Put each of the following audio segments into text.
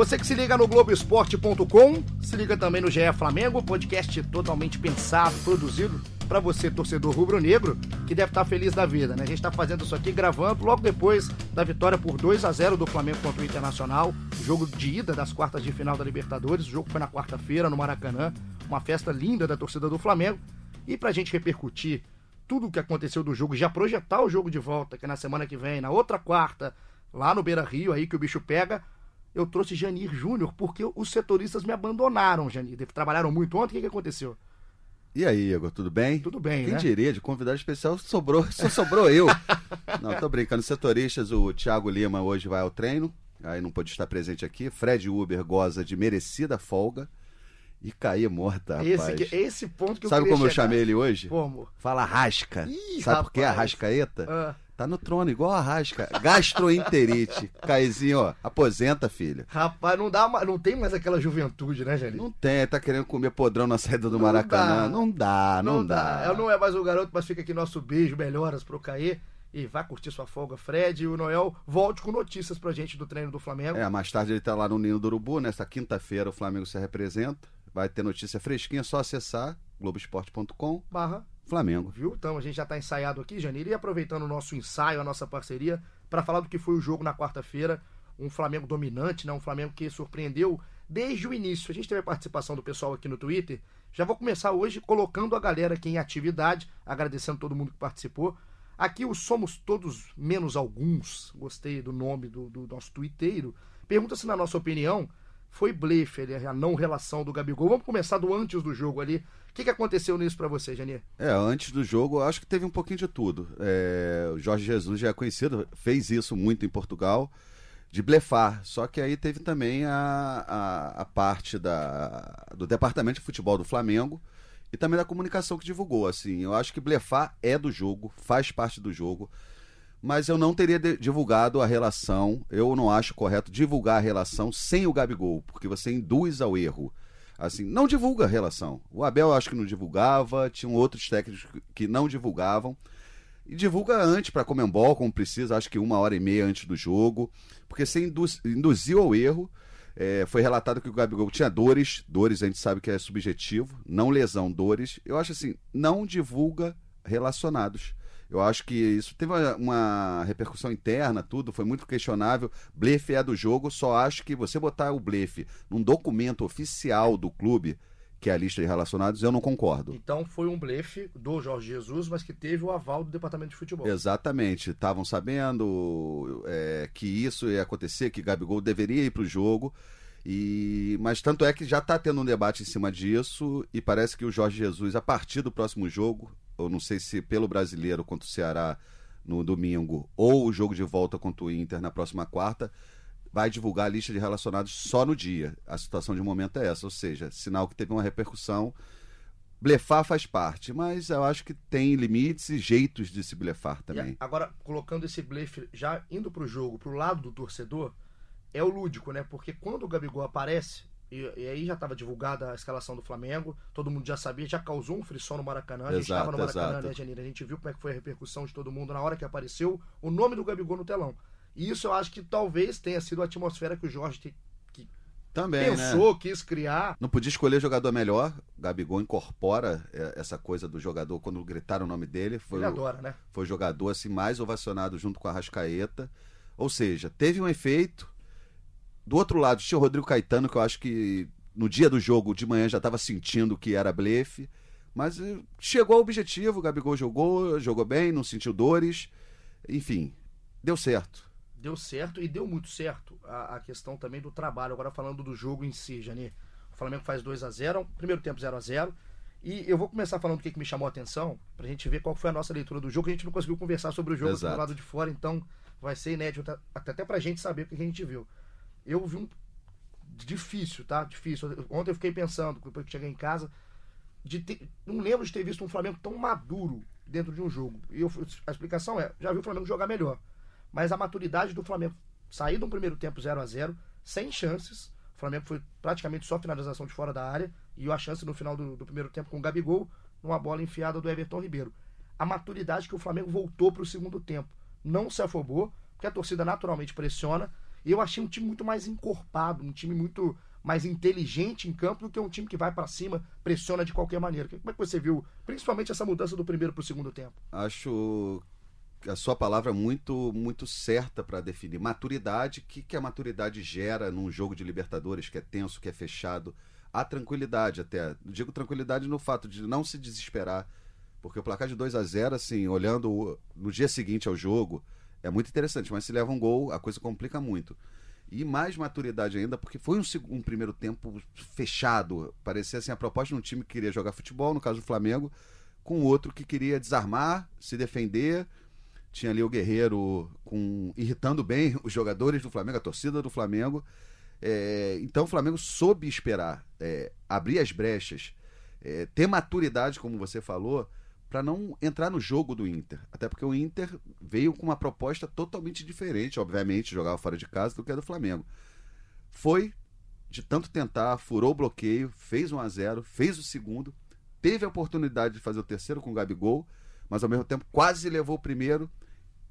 Você que se liga no Globoesporte.com, se liga também no GE Flamengo, podcast totalmente pensado, produzido para você, torcedor rubro-negro, que deve estar feliz da vida, né? A gente está fazendo isso aqui gravando logo depois da vitória por 2 a 0 do Flamengo contra o Internacional, jogo de ida das quartas de final da Libertadores. O jogo foi na quarta-feira no Maracanã, uma festa linda da torcida do Flamengo. E para a gente repercutir tudo o que aconteceu do jogo, já projetar o jogo de volta, que é na semana que vem, na outra quarta, lá no Beira Rio, aí que o bicho pega, eu trouxe Janir Júnior, porque os setoristas me abandonaram, Janir. Trabalharam muito ontem, o que, que aconteceu? E aí, Igor, tudo bem? Tudo bem, Quem né? diria, de convidado especial sobrou, só sobrou eu. não, tô brincando. Setoristas, o Thiago Lima hoje vai ao treino, aí não pôde estar presente aqui. Fred Uber goza de merecida folga. E cair morta, rapaz. Esse, esse ponto que eu Sabe como eu chegar. chamei ele hoje? Como? Fala rasca. Ih, Sabe por que rapaz. Arrascaeta? Ah, Tá no trono, igual a rasca. Gastroenterite. Caizinho, ó, aposenta, filho. rapaz, não, dá, não tem mais aquela juventude, né, Janir? Não tem, tá querendo comer podrão na saída do Não Maracanã. dá. Não dá, não, dá. Eu não é mais o garoto, mas fica aqui nosso beijo, melhoras pro Caê. E vá curtir sua folga, Fred. E o Noel volte com notícias pra gente do treino do Flamengo. É, mais tarde ele tá lá no Ninho do Urubu, nesta quinta-feira o Flamengo se representa. Vai ter notícia fresquinha, é só acessar globoesporte.com, Barra, Flamengo. viu? Então a gente já tá ensaiado aqui, Janir. E aproveitando o nosso ensaio, a nossa parceria, pra falar do que foi o jogo na quarta-feira. Um Flamengo dominante, né? Um Flamengo que surpreendeu desde o início. A gente teve a participação do pessoal aqui no Twitter. Já vou começar hoje colocando a galera aqui em atividade, agradecendo todo mundo que participou. Aqui o Somos Todos Menos Alguns, gostei do nome do, do nosso twitteiro. Pergunta se, na nossa opinião, foi blefe ali, a não relação do Gabigol. Vamos começar do antes do jogo ali. O que, que aconteceu nisso pra você, Janir? É, antes do jogo, acho que teve um pouquinho de tudo. É, o Jorge Jesus já é conhecido, fez isso muito em Portugal, de blefar. Só que aí teve também a, a, a parte da, do departamento de futebol do Flamengo e também da comunicação que divulgou. Assim, eu acho que blefar é do jogo, faz parte do jogo. Mas eu não teria divulgado a relação. Eu não acho correto divulgar a relação sem o Gabigol, porque você induz ao erro. Assim, não divulga a relação. O Abel acho que não divulgava, tinham outros técnicos que não divulgavam. E divulga antes para Comembol, como precisa, acho que uma hora e meia antes do jogo, porque você induz- induziu ao erro. É, foi relatado que o Gabigol tinha dores, dores a gente sabe que é subjetivo, não lesão, dores. Eu acho assim, não divulga relacionados. Eu acho que isso teve uma, repercussão interna, tudo, foi muito questionável. Blefe é do jogo, só acho que você botar o blefe num documento oficial do clube, que é a lista de relacionados, eu não concordo. Então foi um blefe do Jorge Jesus, mas que teve o aval do departamento de futebol. Exatamente. Estavam sabendo é, que isso ia acontecer, que Gabigol deveria ir para o jogo. E... Mas tanto é que já está tendo um debate em cima disso e parece que o Jorge Jesus, a partir do próximo jogo, eu não sei se pelo brasileiro contra o Ceará no domingo ou o jogo de volta contra o Inter na próxima quarta, vai divulgar a lista de relacionados só no dia. A situação de momento é essa, ou seja, sinal que teve uma repercussão. Blefar faz parte, mas eu acho que tem limites e jeitos de se blefar também. agora, colocando esse blefe já indo pro jogo, pro lado do torcedor, é o lúdico, né? Porque quando o Gabigol aparece, e, e aí já estava divulgada a escalação do Flamengo, todo mundo já sabia, já causou um frisson no Maracanã. A gente Exato, estava no Maracanã, exato. né, Janine? A gente viu como é que foi a repercussão de todo mundo na hora que apareceu o nome do Gabigol no telão. E isso eu acho que talvez tenha sido a atmosfera que o Jorge te- Também, né? pensou, quis criar. Não podia escolher jogador melhor. O Gabigol incorpora é, essa coisa do jogador quando gritaram o nome dele. Foi, Ele adora, né? foi o jogador assim, mais ovacionado junto com a Rascaeta. Ou seja, teve um efeito. Do outro lado, tinha o Rodrigo Caetano, que eu acho que no dia do jogo, de manhã, já estava sentindo que era blefe. Mas eh, chegou ao objetivo, o Gabigol jogou, jogou bem, não sentiu dores. Enfim, deu certo. deu certo e deu muito certo a, a questão também do trabalho. Agora falando do jogo em si, Jani. O Flamengo faz 2 a 0 primeiro tempo 0 a 0 E eu vou começar falando o que, que me chamou a atenção, pra gente ver qual foi a nossa leitura do jogo. A gente não conseguiu conversar sobre o jogo Exato. do lado de fora, então vai ser inédito até, até pra gente saber o que a gente viu. Eu vi um. Difícil, tá? Difícil. Ontem eu fiquei pensando, depois que cheguei em casa, de ter- não lembro de ter visto um Flamengo tão maduro dentro de um jogo. E eu, a explicação é, já vi o Flamengo jogar melhor. Mas a maturidade do Flamengo sair de um primeiro tempo 0 a 0 sem chances. O Flamengo foi praticamente só finalização de fora da área. E a chance no final do, do primeiro tempo com o Gabigol, numa bola enfiada do Everton Ribeiro. A maturidade que o Flamengo voltou para o segundo tempo. Não se afobou, porque a torcida naturalmente pressiona. Eu achei um time muito mais encorpado, um time muito mais inteligente em campo do que um time que vai para cima, pressiona de qualquer maneira. Como é que você viu, principalmente essa mudança do primeiro para o segundo tempo? Acho a sua palavra muito muito certa para definir maturidade. O que, que a maturidade gera num jogo de Libertadores que é tenso, que é fechado? A tranquilidade até. Digo tranquilidade no fato de não se desesperar, porque o placar de 2 a 0 assim, olhando no dia seguinte ao jogo, é muito interessante, mas se leva um gol, a coisa complica muito. E mais maturidade ainda, porque foi um, um primeiro tempo fechado. Parecia assim a proposta de um time que queria jogar futebol, no caso do Flamengo, com outro que queria desarmar, se defender. Tinha ali o Guerreiro com, irritando bem os jogadores do Flamengo, a torcida do Flamengo. É, então o Flamengo soube esperar, é, abrir as brechas, é, ter maturidade, como você falou, para não entrar no jogo do Inter. Até porque o Inter veio com uma proposta totalmente diferente, obviamente, jogava fora de casa do que a do Flamengo. Foi de tanto tentar, furou o bloqueio, fez 1 a 0, fez o segundo, teve a oportunidade de fazer o terceiro com o Gabigol, mas ao mesmo tempo quase levou o primeiro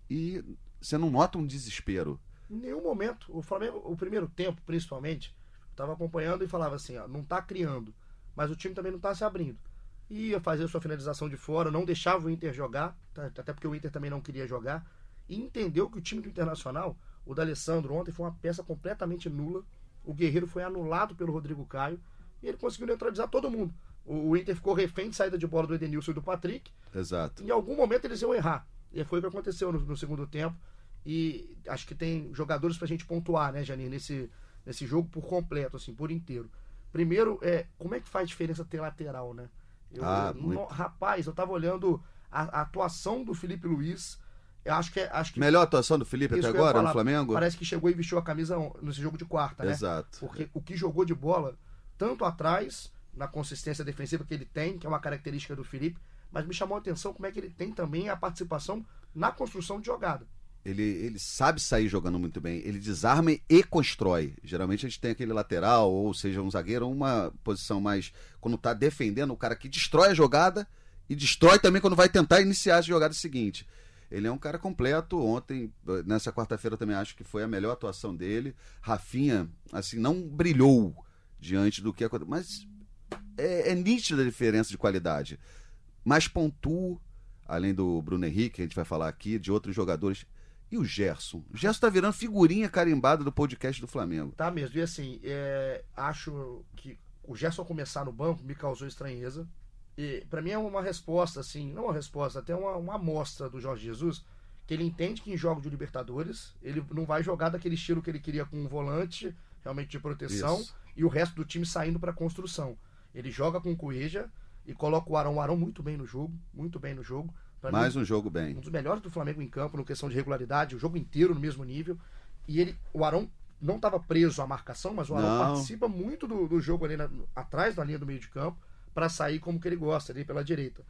e você não nota um desespero. Em nenhum momento, o Flamengo, o primeiro tempo, principalmente, estava acompanhando e falava assim, ó, não está criando, mas o time também não está se abrindo ia fazer sua finalização de fora, não deixava o Inter jogar, tá? até porque o Inter também não queria jogar, e entendeu que o time do Internacional, o D'Alessandro ontem foi uma peça completamente nula, o Guerreiro foi anulado pelo Rodrigo Caio, e ele conseguiu neutralizar todo mundo. O, Inter ficou refém de saída de bola do Edenilson e do Patrick. Exato. Em algum momento eles iam errar. E foi o que aconteceu no, no segundo tempo. E acho que tem jogadores pra gente pontuar, né, Janine, nesse, nesse jogo por completo, assim, por inteiro. Primeiro, é, como é que faz diferença ter lateral, né? Eu, ah, no, rapaz, eu tava olhando a, a, atuação do Felipe Luiz. Eu acho que, é, acho que melhor atuação do Felipe até agora falar, no Flamengo. Parece que chegou e vestiu a camisa nesse jogo de quarta, né? Exato. Porque o que jogou de bola tanto atrás na consistência defensiva que ele tem, que é uma característica do Felipe, mas me chamou a atenção como é que ele tem também a participação na construção de jogada. Ele, ele sabe sair jogando muito bem. Ele desarma e constrói. Geralmente a gente tem aquele lateral, ou seja, um zagueiro, uma posição mais. Quando tá defendendo, o cara que destrói a jogada e destrói também quando vai tentar iniciar a jogada seguinte. Ele é um cara completo. Ontem, nessa quarta-feira, também acho que foi a melhor atuação dele. Rafinha, assim, não brilhou diante do que aconteceu. Mas é, é nítida a diferença de qualidade. Mas pontua, além do Bruno Henrique, que a gente vai falar aqui, de outros jogadores e o Gerson? O Gerson tá virando figurinha carimbada do podcast do Flamengo. Tá mesmo. E assim, é, acho que o Gerson começar no banco me causou estranheza. E para mim é uma resposta, assim, não uma resposta, até uma, uma amostra do Jorge Jesus, que ele entende que em jogo de Libertadores, ele não vai jogar daquele estilo que ele queria com um volante, realmente de proteção, Isso. e o resto do time saindo para construção. Ele joga com o Cueja e coloca o Arão, o Arão muito bem no jogo, muito bem no jogo. Pra Mais mim, um jogo bem. Um dos melhores do Flamengo em campo, no questão de regularidade, o jogo inteiro no mesmo nível. E ele, o Arão não estava preso à marcação, mas o Arão não. participa muito do, do jogo ali na, atrás da linha do meio de campo para sair como que ele gosta, ali pela direita.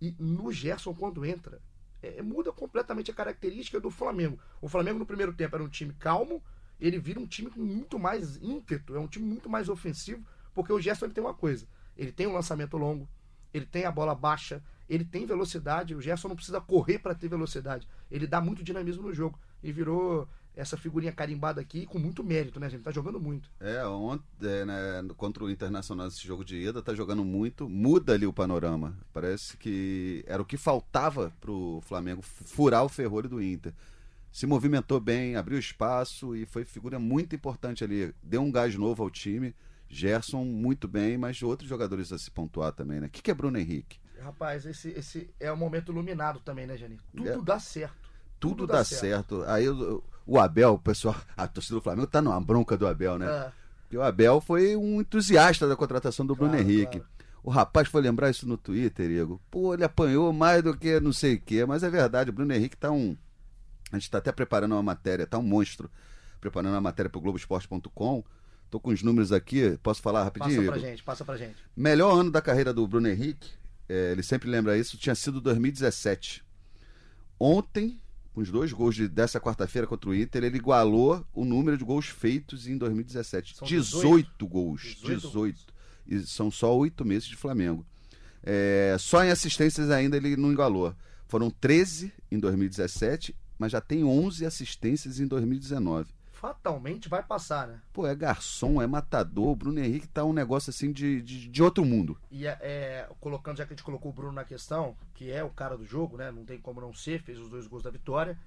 E no Gerson, quando entra, é, muda completamente a característica do Flamengo. O Flamengo no primeiro tempo era um time calmo, ele vira um time com muito mais ímpeto, é um time muito mais ofensivo, porque o Gerson ele tem uma coisa, ele tem um lançamento longo, ele tem a bola baixa, ele tem velocidade, o Gerson não precisa correr para ter velocidade. Ele dá muito dinamismo no jogo. E virou essa figurinha carimbada aqui com muito mérito, né, gente? Tá jogando muito. É, ontem, é, né, contra o Internacional esse jogo de ida, tá jogando muito, muda ali o panorama. Parece que era o que faltava pro Flamengo furar o ferrolho do Inter. Se movimentou bem, abriu espaço e foi figura muito importante ali. Deu um gás novo ao time. Gerson muito bem, mas outros jogadores a se pontuar também, né? O que, que é Bruno Henrique? Rapaz, esse, esse é um momento iluminado também, né, Janir? Tudo é. dá certo. Tudo, Tudo dá, dá certo. certo. Aí o, o, Abel, o pessoal, a torcida do Flamengo tá numa bronca do Abel, né? É. Porque o Abel foi um entusiasta da contratação do claro, Bruno Henrique. Claro. O rapaz foi lembrar isso no Twitter, Igor. Pô, ele apanhou mais do que não sei o quê, mas é verdade, o Bruno Henrique tá um. A gente tá até preparando uma matéria, tá um monstro. Preparando uma matéria pro Globoesporte.com. Tô com os números aqui, posso falar rapidinho? Passa pra Igor? gente, passa pra gente. Melhor ano da carreira do Bruno Henrique, é, ele sempre lembra isso, tinha sido 2017. Ontem, com os dois gols de, dessa quarta-feira contra o Inter, ele igualou o número de gols feitos em 2017. São 18, 18 gols. 18. 18. E são só oito meses de Flamengo. É, só em assistências ainda ele não igualou. Foram 13 em 2017, mas já tem 11 assistências em 2019. Fatalmente vai passar, né? Pô, é garçom, é matador. O Bruno Henrique tá um negócio assim de, de, de outro mundo. E é, é, colocando, já que a gente colocou o Bruno na questão, que é o cara do jogo, né? Não tem como não ser, fez os dois gols da vitória.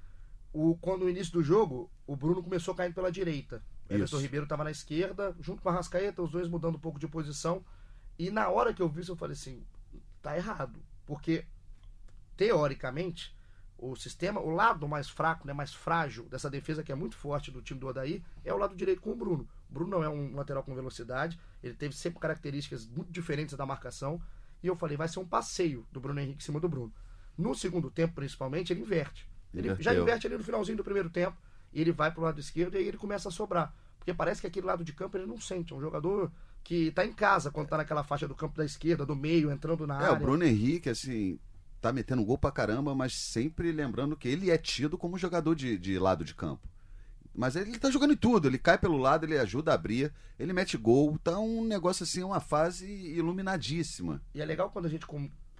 O, quando no início do jogo, o Bruno começou caindo pela direita. O Everton Ribeiro estava na esquerda, junto com a Rascaeta, os dois mudando um pouco de posição. E na hora que eu vi isso, eu falei assim: tá errado. Porque, teoricamente, o sistema, o lado mais fraco, né, mais frágil dessa defesa que é muito forte do time do Odaí é o lado direito com o Bruno. O Bruno não é um lateral com velocidade, ele teve sempre características muito diferentes da marcação. E eu falei, vai ser um passeio do Bruno Henrique em cima do Bruno. No segundo tempo, principalmente, ele inverte. Ele já inverte ali no finalzinho do primeiro tempo, e ele vai pro lado esquerdo e aí ele começa a sobrar. Porque parece que aquele lado de campo ele não sente. É um jogador que tá em casa quando tá naquela faixa do campo da esquerda, do meio, entrando na é, área. É, o Bruno Henrique, assim, tá metendo gol pra caramba, mas sempre lembrando que ele é tido como jogador de, de lado de campo. Mas ele tá jogando em tudo, ele cai pelo lado, ele ajuda a abrir, ele mete gol, tá um negócio assim, uma fase iluminadíssima. E é legal quando a gente,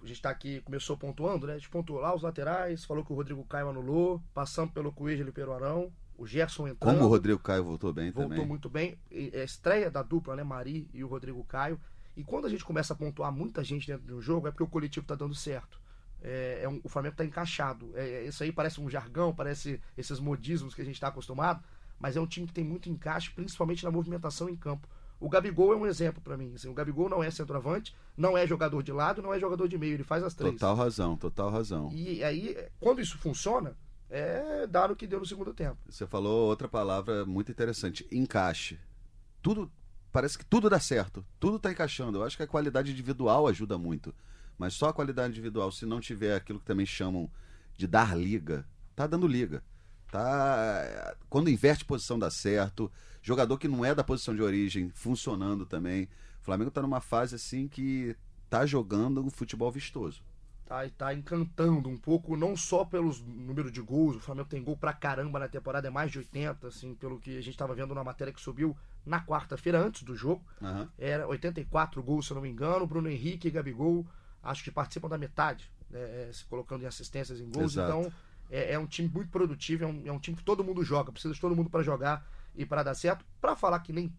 a gente tá aqui, começou pontuando, né? A gente pontuou lá os laterais, falou que o Rodrigo Caio anulou, passando pelo Coelho e pelo Arão, o Gerson entrando. Como o Rodrigo Caio voltou bem voltou também. Voltou muito bem. É a estreia da dupla, né? Mari e o Rodrigo Caio. E quando a gente começa a pontuar muita gente dentro do jogo, é porque o coletivo tá dando certo é, é um, o Flamengo está encaixado. É, é, isso aí parece um jargão, parece esses modismos que a gente está acostumado, mas é um time que tem muito encaixe, principalmente na movimentação em campo. O Gabigol é um exemplo para mim. Assim, o Gabigol não é centroavante, não é jogador de lado, não é jogador de meio, ele faz as três. Total razão, total razão. E aí, quando isso funciona, é dar o que deu no segundo tempo. Você falou outra palavra muito interessante: encaixe. Tudo. Parece que tudo dá certo, tudo está encaixando. Eu acho que a qualidade individual ajuda muito. Mas só a qualidade individual, se não tiver aquilo que também chamam de dar liga, tá dando liga. Tá, quando inverte posição dá certo. Jogador que não é da posição de origem funcionando também. O Flamengo tá numa fase assim que tá jogando um futebol vistoso. Tá, tá encantando um pouco, não só pelos número de gols, o Flamengo tem gol pra caramba na temporada, é mais de 80, assim, pelo que a gente estava vendo na matéria que subiu na quarta-feira, antes do jogo. Uhum. Era 84 gols, se eu não me engano, Bruno Henrique Gabigol acho que participam da metade, né, é, se colocando em assistências em gols. Exato. Então é, é, um time muito produtivo, é um, é um, time que todo mundo joga, precisa de todo mundo para jogar e para dar certo. Para falar que nem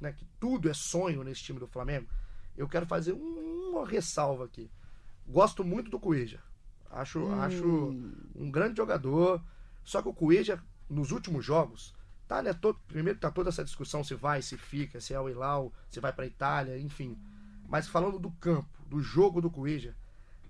né, que tudo é sonho nesse time do Flamengo, eu quero fazer um, uma ressalva aqui. Gosto muito do Cueja. Acho, hum. acho um grande jogador. Só que o Cueja, nos últimos jogos, tá, né, todo, primeiro tá toda essa discussão se vai, se fica, se é o Ilau, se vai para Itália, enfim. Mas falando do campo, do jogo do Cueja,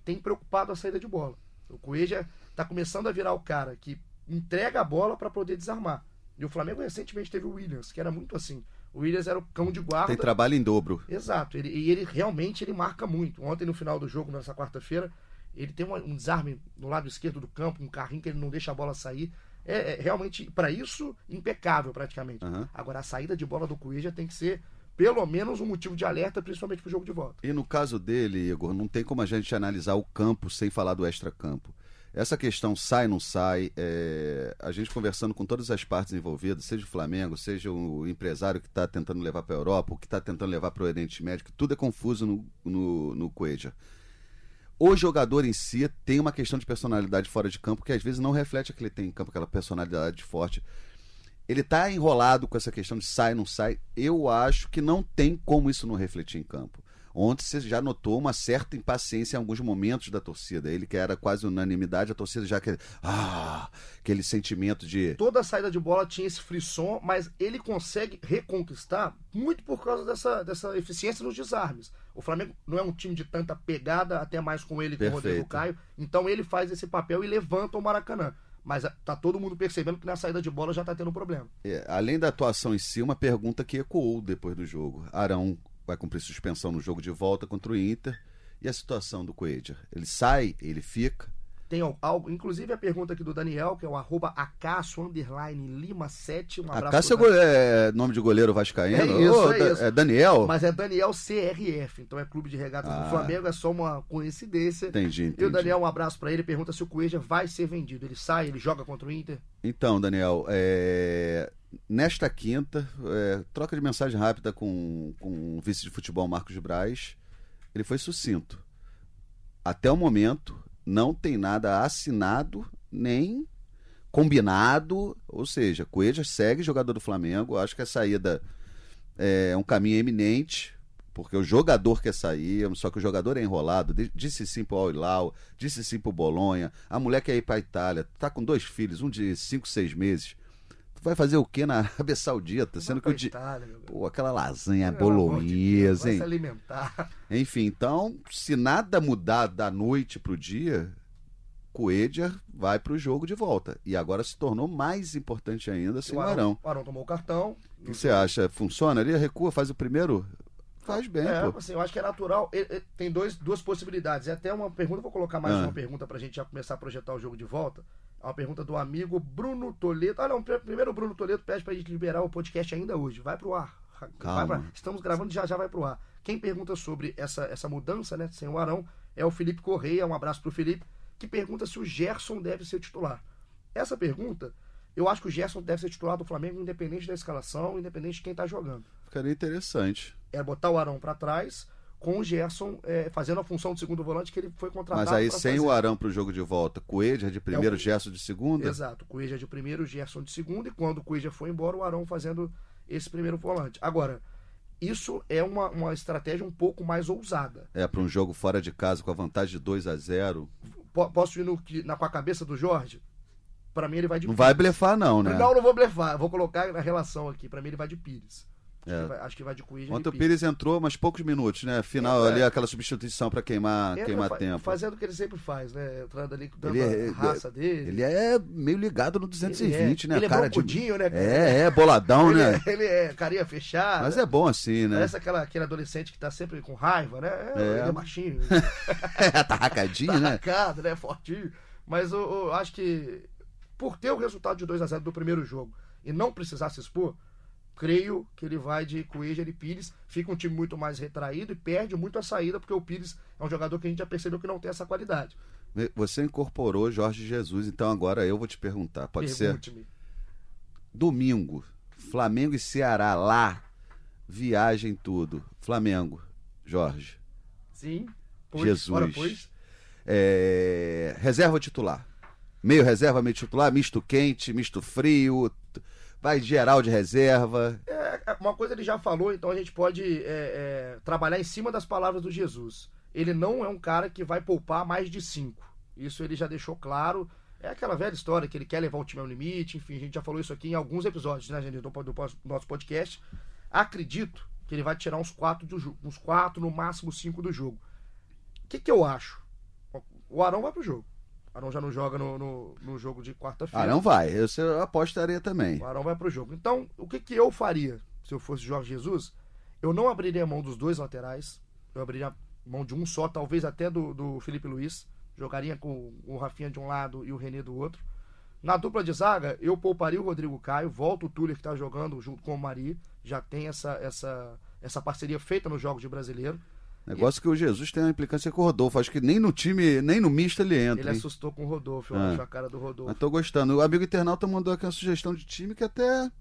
tem preocupado a saída de bola. O Cueja está começando a virar o cara que entrega a bola para poder desarmar. E o Flamengo recentemente teve o Williams, que era muito assim. O Williams era o cão de guarda. Tem trabalho em dobro. Exato. Ele, e ele realmente ele marca muito. Ontem, no final do jogo, nessa quarta-feira, ele tem um, um, desarme no lado esquerdo do campo, um carrinho que ele não deixa a bola sair. É, é realmente, para isso, impecável praticamente. Uhum. Agora, a saída de bola do Cueja tem que ser pelo menos um motivo de alerta, principalmente para o jogo de volta. E no caso dele, Igor, não tem como a gente analisar o campo sem falar do extra-campo. Essa questão sai, não sai, é... a gente conversando com todas as partes envolvidas, seja o Flamengo, seja o empresário que está tentando levar para a Europa, o que está tentando levar para o Oriente Médio, tudo é confuso no, no, no Coeja. O jogador em si tem uma questão de personalidade fora de campo que às vezes não reflete a que ele tem em campo, aquela personalidade forte ele tá enrolado com essa questão de sai, não sai. Eu acho que não tem como isso não refletir em campo. Ontem você já notou uma certa impaciência em alguns momentos da torcida. Ele que era quase unanimidade, a torcida já aquele, ah, aquele sentimento de. Toda a saída de bola tinha esse frisson, mas ele consegue reconquistar muito por causa dessa, dessa eficiência nos desarmes. O Flamengo não é um time de tanta pegada, até mais com ele que o Rodrigo Caio. Então ele faz esse papel e levanta o Maracanã mas tá todo mundo percebendo que na saída de bola já tá tendo um problema. É, além da atuação em si, uma pergunta que ecoou depois do jogo. Arão vai cumprir suspensão no jogo de volta contra o Inter. E a situação do Coelho? Ele sai, ele fica? Tem algo, inclusive a pergunta aqui do Daniel, que é o arroba Acaso underline Lima 7. Um abraço. é, é nome de goleiro vascaíno? É isso, oh, é, isso. é Daniel? Mas é Daniel CRF, então é Clube de Regatas ah, do Flamengo, é só uma coincidência. Entendi, entendi. E o Daniel, um abraço para ele, pergunta se o Cueja vai ser vendido. Ele sai, ele joga contra o Inter? Então, Daniel, é... nesta quinta, é... troca de mensagem rápida com, com o vice de futebol Marcos de Braz, ele foi sucinto. Até o momento, não tem nada assinado nem combinado, ou seja, Coelho segue jogador do Flamengo. Acho que a saída é um caminho eminente, porque o jogador quer sair, só que o jogador é enrolado. Disse sim pro Al disse sim pro Bolonha. A mulher quer ir pra Itália, tá com dois filhos, um de 5, 6 meses. Vai fazer o que na Arábia Saudita? Sendo que o de. Pô, aquela lasanha bolonhesa, hein? se alimentar. Enfim, então, se nada mudar da noite pro dia, Coedger vai para o jogo de volta. E agora se tornou mais importante ainda sem o Arão. O Arão tomou o cartão. O que você acha? Funciona ali? Recua, faz o primeiro? Faz bem, é, pô. Assim, eu acho que é natural. tem dois, duas possibilidades. É até uma pergunta, vou colocar mais ah. uma pergunta para a gente já começar a projetar o jogo de volta. Uma pergunta do amigo Bruno Toledo. Ah, não, primeiro o Bruno Toledo pede para a gente liberar o podcast ainda hoje. Vai pro ar. Calma. Pra... Estamos gravando já já vai pro ar. Quem pergunta sobre essa, essa mudança, né, sem o Arão, é o Felipe Correia. Um abraço pro Felipe que pergunta se o Gerson deve ser titular. Essa pergunta, eu acho que o Gerson deve ser titular do Flamengo, independente da escalação, independente de quem está jogando. Ficaria interessante. É botar o Arão para trás, com o Gerson é, fazendo a função de segundo volante que ele foi contratado. Mas aí sem fazer. o Arão para o jogo de volta, Coelho de primeiro, é o... Gerson de segunda? Exato, Coelho de primeiro, Gerson de segunda, e quando o Coelho foi embora, o Arão fazendo esse primeiro volante. Agora, isso é uma, uma estratégia um pouco mais ousada. É, para um jogo fora de casa com a vantagem de 2 a 0 Posso ir no, na, com a cabeça do Jorge? Para mim ele vai de Não Pires. vai blefar, não, né? Não, não vou blefar. Vou colocar na relação aqui. Para mim ele vai de Pires. Acho, é. que, vai, acho que vai de Coelho. Ontem o Pires entrou, mas poucos minutos, né? Final é, ali, aquela substituição para queimar, queimar fa tempo. Fazendo o que ele sempre faz, né? Entrando ali, dando ele é, a raça dele. Ele é meio ligado no 220, ele né? Ele é cara de... né? Cara? É, é, boladão, ele né? É, ele é carinha fechada. Mas é bom assim, né? Parece aquela, aquele adolescente que tá sempre com raiva, né? É, é. Ele é machinho. é, tá racadinho, tá né? Racado, né? Fortinho. Mas eu, eu, acho que por ter o resultado de 2 a 0 do primeiro jogo e não precisar se expor, creio que ele vai de Coelho e Pires, fica um time muito mais retraído e perde muito a saída, porque o Pires é um jogador que a gente já percebeu que não tem essa qualidade. Você incorporou Jorge Jesus, então agora eu vou te perguntar, pode ser? Domingo, Flamengo e Ceará lá, viagem tudo. Flamengo, Jorge. Sim. Pois, Jesus. pois. É... Reserva titular. Meio reserva, meio titular, misto quente, misto frio, vai geral de reserva. É, é, uma coisa ele já falou, então a gente pode é, é, trabalhar em cima das palavras do Jesus. Ele não é um cara que vai poupar mais de cinco. Isso ele já deixou claro. É aquela velha história que ele quer levar o time ao limite. Enfim, a gente já falou isso aqui em alguns episódios, né, gente, do, do, do nosso podcast. Acredito que ele vai tirar uns quatro do uns quatro, no máximo cinco do jogo. O que, que eu acho? O Arão vai pro jogo. Arão já não joga no, no, no jogo de quarta-feira. Arão vai, eu, eu apostaria também. O Arão vai pro jogo. Então, o que, que eu faria se eu fosse Jorge Jesus? Eu não abriria a mão dos dois laterais. Eu abriria a mão de um só, talvez até do, do Felipe Luiz. Jogaria com o Rafinha de um lado e o Renê do outro. Na dupla de zaga, eu pouparia o Rodrigo Caio, volta o Tuller que está jogando junto com o Mari. Já tem essa, essa, essa parceria feita nos jogos de brasileiro. Negócio que o Jesus tem uma implicância com o Rodolfo. Acho que nem no time, nem no misto ele entra. Ele hein? assustou com o Rodolfo, eu ah. acho a cara do Rodolfo. Mas tô gostando. O amigo internauta mandou aqui uma sugestão de time que até.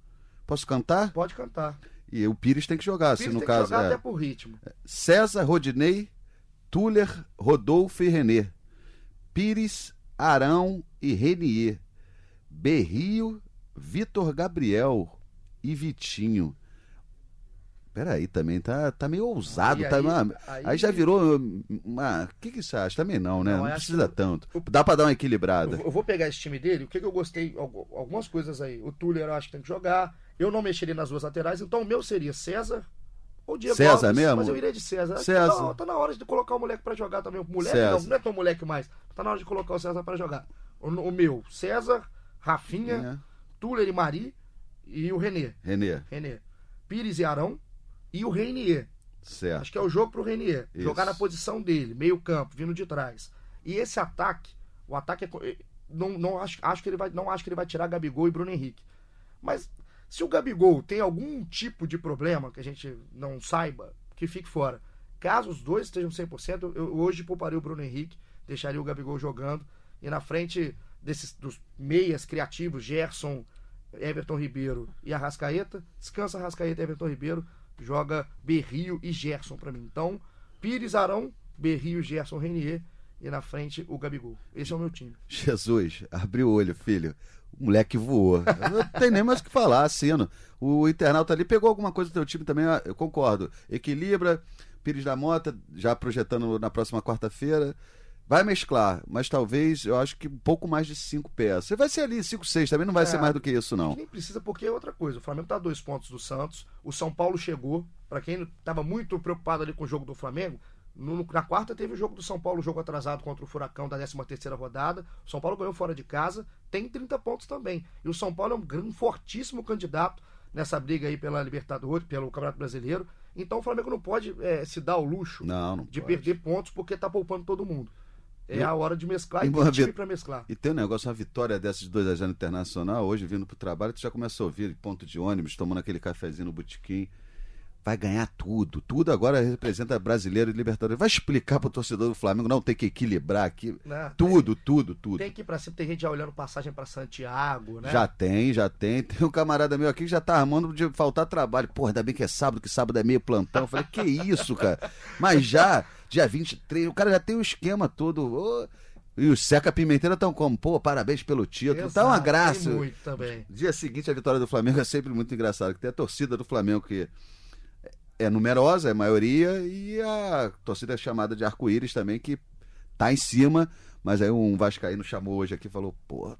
Posso cantar? Pode cantar. E o Pires tem que jogar, se no tem caso. Que jogar é. até por ritmo. César, Rodinei, Tuller, Rodolfo e Renê. Pires, Arão e Renier. Berrio, Vitor Gabriel e Vitinho. Peraí, também tá, tá meio ousado. Aí, tá, aí, aí, já virou uma. O que, que você acha? Também não, né? Não, não precisa que... tanto. Dá pra dar uma equilibrada. Eu vou pegar esse time dele, o que, que eu gostei? Algumas coisas aí. O Tuller eu acho que tem que jogar. Eu não mexeria nas duas laterais, então o meu seria César ou Diego César Alves, mesmo? Mas eu iria de César. César. Tá, tá, na hora de colocar o moleque pra jogar também. O moleque não, não, é tão moleque mais. Tá na hora de colocar o César pra jogar. O, o meu, César, Rafinha, é. Tuller e Mari e o Renê. Renê. Renê. Pires e Arão e o Reinier. Certo. Acho que é o jogo pro Reinier. Isso. Jogar na posição dele, meio campo, vindo de trás. E esse ataque, o ataque é, não, não acho, acho que ele vai, não acho que ele vai tirar Gabigol e Bruno Henrique. Mas se o Gabigol tem algum tipo de problema que a gente não saiba, que fique fora. Caso os dois estejam 100%, eu hoje pouparia o Bruno Henrique, deixaria o Gabigol jogando e na frente desses dos meias criativos, Gerson, Everton Ribeiro e Arrascaeta, descansa Arrascaeta e Everton Ribeiro, joga Berrio e Gerson para mim. Então, Pires, Arão, Berrio, Gerson, Renier e na frente o Gabigol. Esse é o meu time. Jesus, abriu o olho, filho. O moleque voou. Não tem nem mais o que falar, assino. O internauta ali pegou alguma coisa do teu time também, eu concordo. Equilibra, Pires da Mota, já projetando na próxima quarta-feira. Vai mesclar, mas talvez eu acho que um pouco mais de cinco peças. Você vai ser ali, cinco, seis, também não vai É, ser mais do que isso, não. Nem precisa, porque é outra coisa. O Flamengo tá a dois pontos do Santos. O São Paulo chegou. Pra quem estava muito preocupado ali com o jogo do Flamengo, no- na quarta teve o jogo do São Paulo, jogo atrasado contra o Furacão da 13 terceira rodada. O São Paulo ganhou fora de casa, tem 30 pontos também. E o São Paulo é um grande, fortíssimo candidato nessa briga aí pela Libertadores, pelo Campeonato Brasileiro. Então o Flamengo não pode eh, se dar o luxo Não, não de pode. perder pontos porque tá poupando todo mundo. É a hora de mesclar e e, tem time pra mesclar. E tem um negócio, uma vitória dessas de 2 a 0 internacional, hoje vindo pro trabalho, tu já começa a ouvir ponto de ônibus, tomando aquele cafezinho no botequim. Vai ganhar tudo. Tudo agora representa brasileiro e libertadores. Vai explicar pro torcedor do Flamengo, não tem que equilibrar aqui. Né? Tudo, tudo, tudo. Tem que ir pra cima, tem gente já olhando passagem pra Santiago, né? Já tem, já tem. Tem um camarada meu aqui que já tá armando de faltar trabalho. Porra, ainda bem que é sábado, que sábado é meio plantão. Eu falei, que isso, cara? Mas já, dia 23, o cara já tem o esquema todo. E os Seca Pimenteira estão como? Pô, parabéns pelo título. tá uma Exato, graça. Muito também. Dia seguinte, a vitória do Flamengo é sempre muito engraçado. Que tem a torcida do Flamengo que é numerosa, é maioria, e a torcida chamada de arco-íris também, que tá em cima. Mas aí um Vascaíno chamou hoje aqui e falou: pô,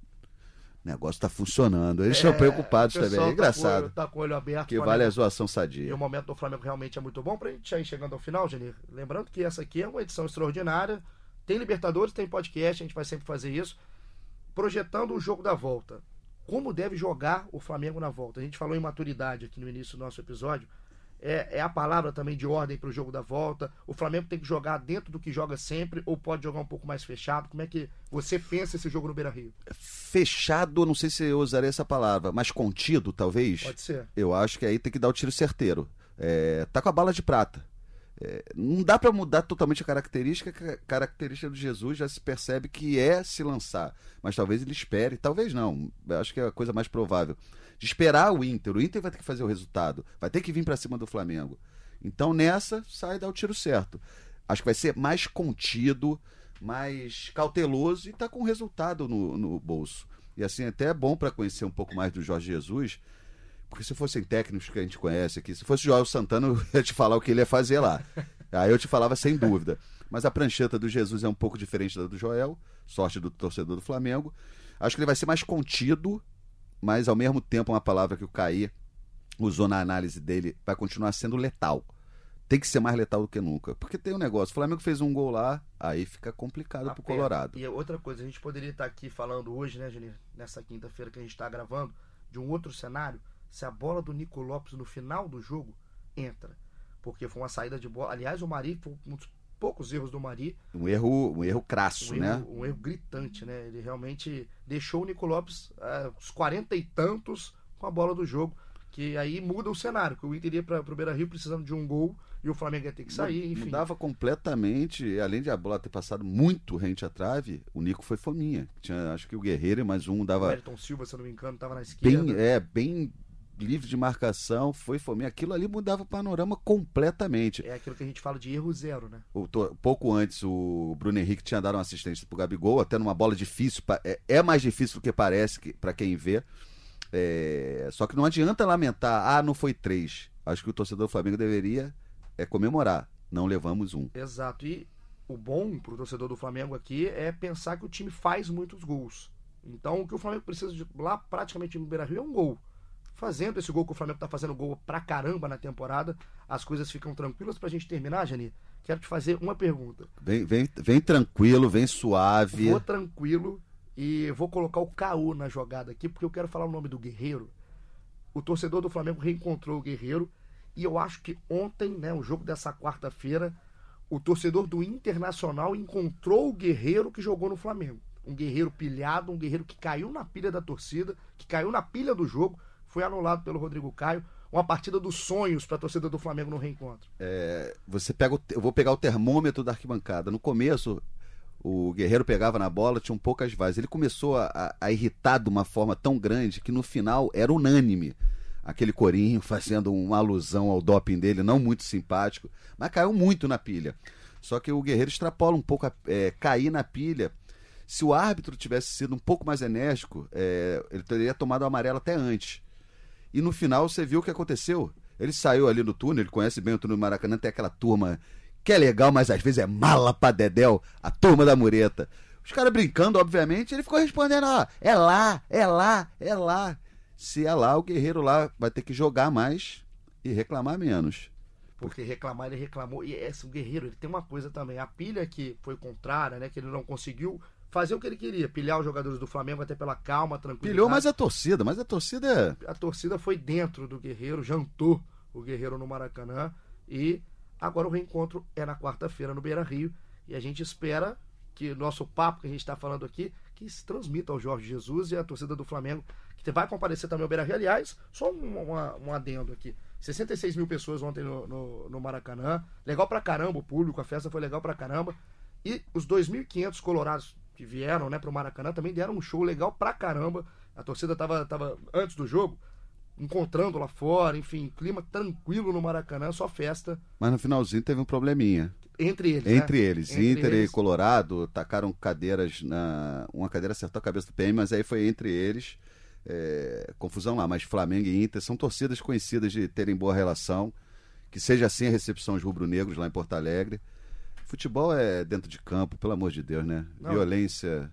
o negócio tá funcionando. Eles estão É, preocupados também. É engraçado. Tá com, o olho- tá com o olho aberto. que vale a zoação E sadia. o momento do Flamengo realmente é muito bom pra gente já ir chegando ao final, Janir. Lembrando que essa aqui é uma edição extraordinária. Tem Libertadores, tem podcast, a gente vai sempre fazer isso. Projetando o jogo da volta. Como deve jogar o Flamengo na volta? A gente falou em maturidade aqui no início do nosso episódio. É, é a palavra também de ordem para o jogo da volta. O Flamengo tem que jogar dentro do que joga sempre ou pode jogar um pouco mais fechado? Como é que você pensa esse jogo no Beira Rio? Fechado, não sei se eu usaria essa palavra, mas contido, talvez. Pode ser. Eu acho que aí tem que dar o tiro certeiro. É, tá com a bala de prata. É, não dá pra mudar totalmente a característica, a característica do Jesus já se percebe que é se lançar. Mas talvez ele espere, talvez não. Acho que é a coisa mais provável. De esperar o Inter. O Inter vai ter que fazer o resultado. Vai ter que vir pra cima do Flamengo. Então nessa, sai dá o tiro certo. Acho que vai ser mais contido, mais cauteloso e tá com resultado no, no bolso. E assim, até é bom pra conhecer um pouco mais do Jorge Jesus. Porque se fossem técnicos que a gente conhece aqui, se fosse o Joel Santana, eu ia te falar o que ele ia fazer lá. Aí eu te falava sem dúvida. Mas a prancheta do Jesus é um pouco diferente da do Joel, sorte do torcedor do Flamengo. Acho que ele vai ser mais contido, mas ao mesmo tempo uma palavra que o Caí usou na análise dele vai continuar sendo letal. Tem que ser mais letal do que nunca. Porque tem um negócio, o Flamengo fez um gol lá, aí fica complicado pro Aperta. Colorado. E outra coisa, a gente poderia estar aqui falando hoje, né, Janir, nessa quinta-feira que a gente está gravando, de um outro cenário, se a bola do Nico Lopes no final do jogo entra. Porque foi uma saída de bola. Aliás, o Mari foi um dos poucos erros do Mari. Um erro, um erro crasso, Um, né? erro, um erro gritante, né? Ele realmente deixou o Nico Lopes ah, os 40 e tantos com a bola do jogo. Que aí muda o cenário, que o Inter ia para o Beira Rio precisando de um gol e o Flamengo ia ter que sair, enfim. Mudava completamente, além de a bola ter passado muito rente à trave, o Nico foi fominha. Tinha, acho que o Guerreiro e mais um O dava Elton Silva, se eu não me engano, estava na esquerda. bem, é, bem livre de marcação, foi fominha. Aquilo ali mudava o panorama completamente. É aquilo que a gente fala de erro zero, né? O- to- pouco antes o Bruno Henrique tinha dado uma assistência pro Gabigol, até numa bola difícil, pa- é, é mais difícil do que parece que, para quem vê. É, só que não adianta lamentar, ah, não foi três. Acho que o torcedor do Flamengo deveria é comemorar. Não levamos um. Exato. E o bom pro torcedor do Flamengo aqui é pensar que o time faz muitos gols. Então o que o Flamengo precisa de lá praticamente no Beira Rio é um gol. Fazendo esse gol que o Flamengo tá fazendo gol pra caramba na temporada, as coisas ficam tranquilas pra gente terminar, Jani. Quero te fazer uma pergunta. Vem, vem, vem tranquilo, vem suave. Vou tranquilo e vou colocar o Caô na jogada aqui, porque eu quero falar o nome do Guerreiro. O torcedor do Flamengo reencontrou o Guerreiro e eu acho que ontem, né, o jogo dessa quarta-feira, o torcedor do Internacional encontrou o Guerreiro que jogou no Flamengo. Um guerreiro pilhado, um guerreiro que caiu na pilha da torcida, que caiu na pilha do jogo, foi anulado pelo Rodrigo Caio. Uma partida dos sonhos para a torcida do Flamengo no reencontro. É, você pega o, eu vou pegar o termômetro da arquibancada. No começo, o Guerreiro pegava na bola, tinham poucas vazes. Ele começou a, a- a irritar de uma forma tão grande que no final era unânime. Aquele corinho fazendo uma alusão ao doping dele, não muito simpático, mas caiu muito na pilha. Só que o Guerreiro extrapola um pouco, a, é, cair na pilha Se o árbitro tivesse sido um pouco mais enérgico, é, ele teria tomado o amarelo até antes. E no final você viu o que aconteceu? Ele saiu ali no túnel, ele conhece bem o túnel do Maracanã, tem aquela turma que é legal, mas às vezes é mala pra dedéu, a turma da mureta. Os caras brincando, obviamente, ele ficou respondendo, ó, é lá, é lá, é lá. Se é lá, o guerreiro lá vai ter que jogar mais e reclamar menos. Porque reclamar, ele reclamou. E esse, o guerreiro, ele tem uma coisa também. A pilha que foi contrária, né? Que ele não conseguiu fazer o que ele queria. Pilhar os jogadores do Flamengo até pela calma, tranquilidade. Pilhou mais a torcida, mas a torcida... A torcida foi dentro do guerreiro, jantou o guerreiro no Maracanã. E agora o reencontro é na quarta-feira no Beira-Rio. E a gente espera que nosso papo que a gente está falando aqui, que se transmita ao Jorge Jesus e à torcida do Flamengo, que vai comparecer também ao Beira-Rio. Aliás, só um, um adendo aqui. 66 mil pessoas ontem no, no, no, Maracanã. Legal pra caramba o público, a festa foi legal pra caramba. E os 2.500 colorados que vieram né, pro Maracanã também deram um show legal pra caramba. A torcida tava, tava antes do jogo, encontrando lá fora, enfim, clima tranquilo no Maracanã, só festa. Mas no finalzinho teve um probleminha. Entre eles. Entre né? eles. Entre Inter eles. e Colorado tacaram cadeiras na. Uma cadeira acertou a cabeça do PM, mas aí foi entre eles é, confusão lá, mas Flamengo e Inter são torcidas conhecidas de terem boa relação. Que seja assim a recepção dos rubro-negros lá em Porto Alegre. Futebol é dentro de campo, pelo amor de Deus, né? Não. Violência,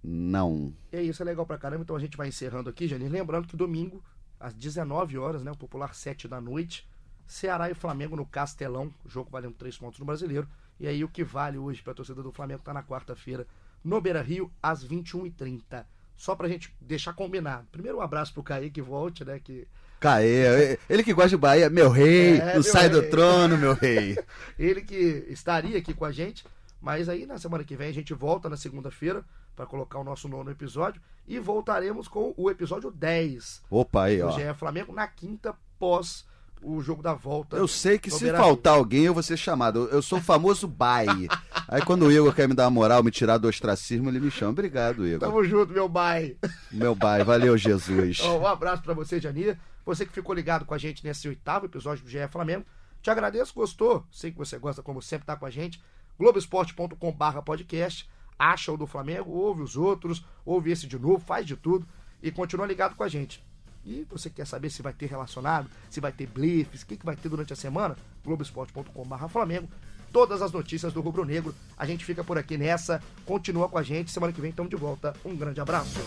não. É isso, é legal pra caramba. Então a gente vai encerrando aqui, Janine. Lembrando que domingo, às 19 horas, né? O popular 7 da noite, Ceará e Flamengo no Castelão. Jogo valendo 3 pontos no brasileiro. E aí o que vale hoje pra torcida do Flamengo tá na quarta-feira, no Beira Rio, às 21h30 só pra gente deixar combinado. Primeiro um abraço pro Caí que volte, né? Que... Caê, ele que gosta de Bahia, meu rei, é, não sai rei. do trono, meu rei. ele que estaria aqui com a gente, mas aí na semana que vem a gente volta na segunda-feira para colocar o nosso nono episódio e voltaremos com o episódio 10. Opa, aí, ó. GE Flamengo na quinta pós o jogo da volta. Eu sei que se faltar alguém, eu vou ser chamado. Eu sou o famoso bai. Aí quando o Igor quer me dar uma moral, me tirar do ostracismo, ele me chama. Obrigado, Igor. Tamo junto, meu bai. Meu bai, valeu, Jesus. um abraço para você, Janir. Você que ficou ligado com a gente nesse oitavo episódio do GE Flamengo. Te agradeço, gostou? Sei que você gosta, como sempre, tá com a gente. Globoesporte.com/barra podcast. Acha o do Flamengo, ouve os outros, ouve esse de novo, faz de tudo e continua ligado com a gente. E você quer saber se vai ter relacionado, se vai ter blefs, o que, que vai ter durante a semana? Globoesporte.com.br Flamengo. Todas as notícias do Rubro Negro. A gente fica por aqui nessa. Continua com a gente. Semana que vem estamos de volta. Um grande abraço.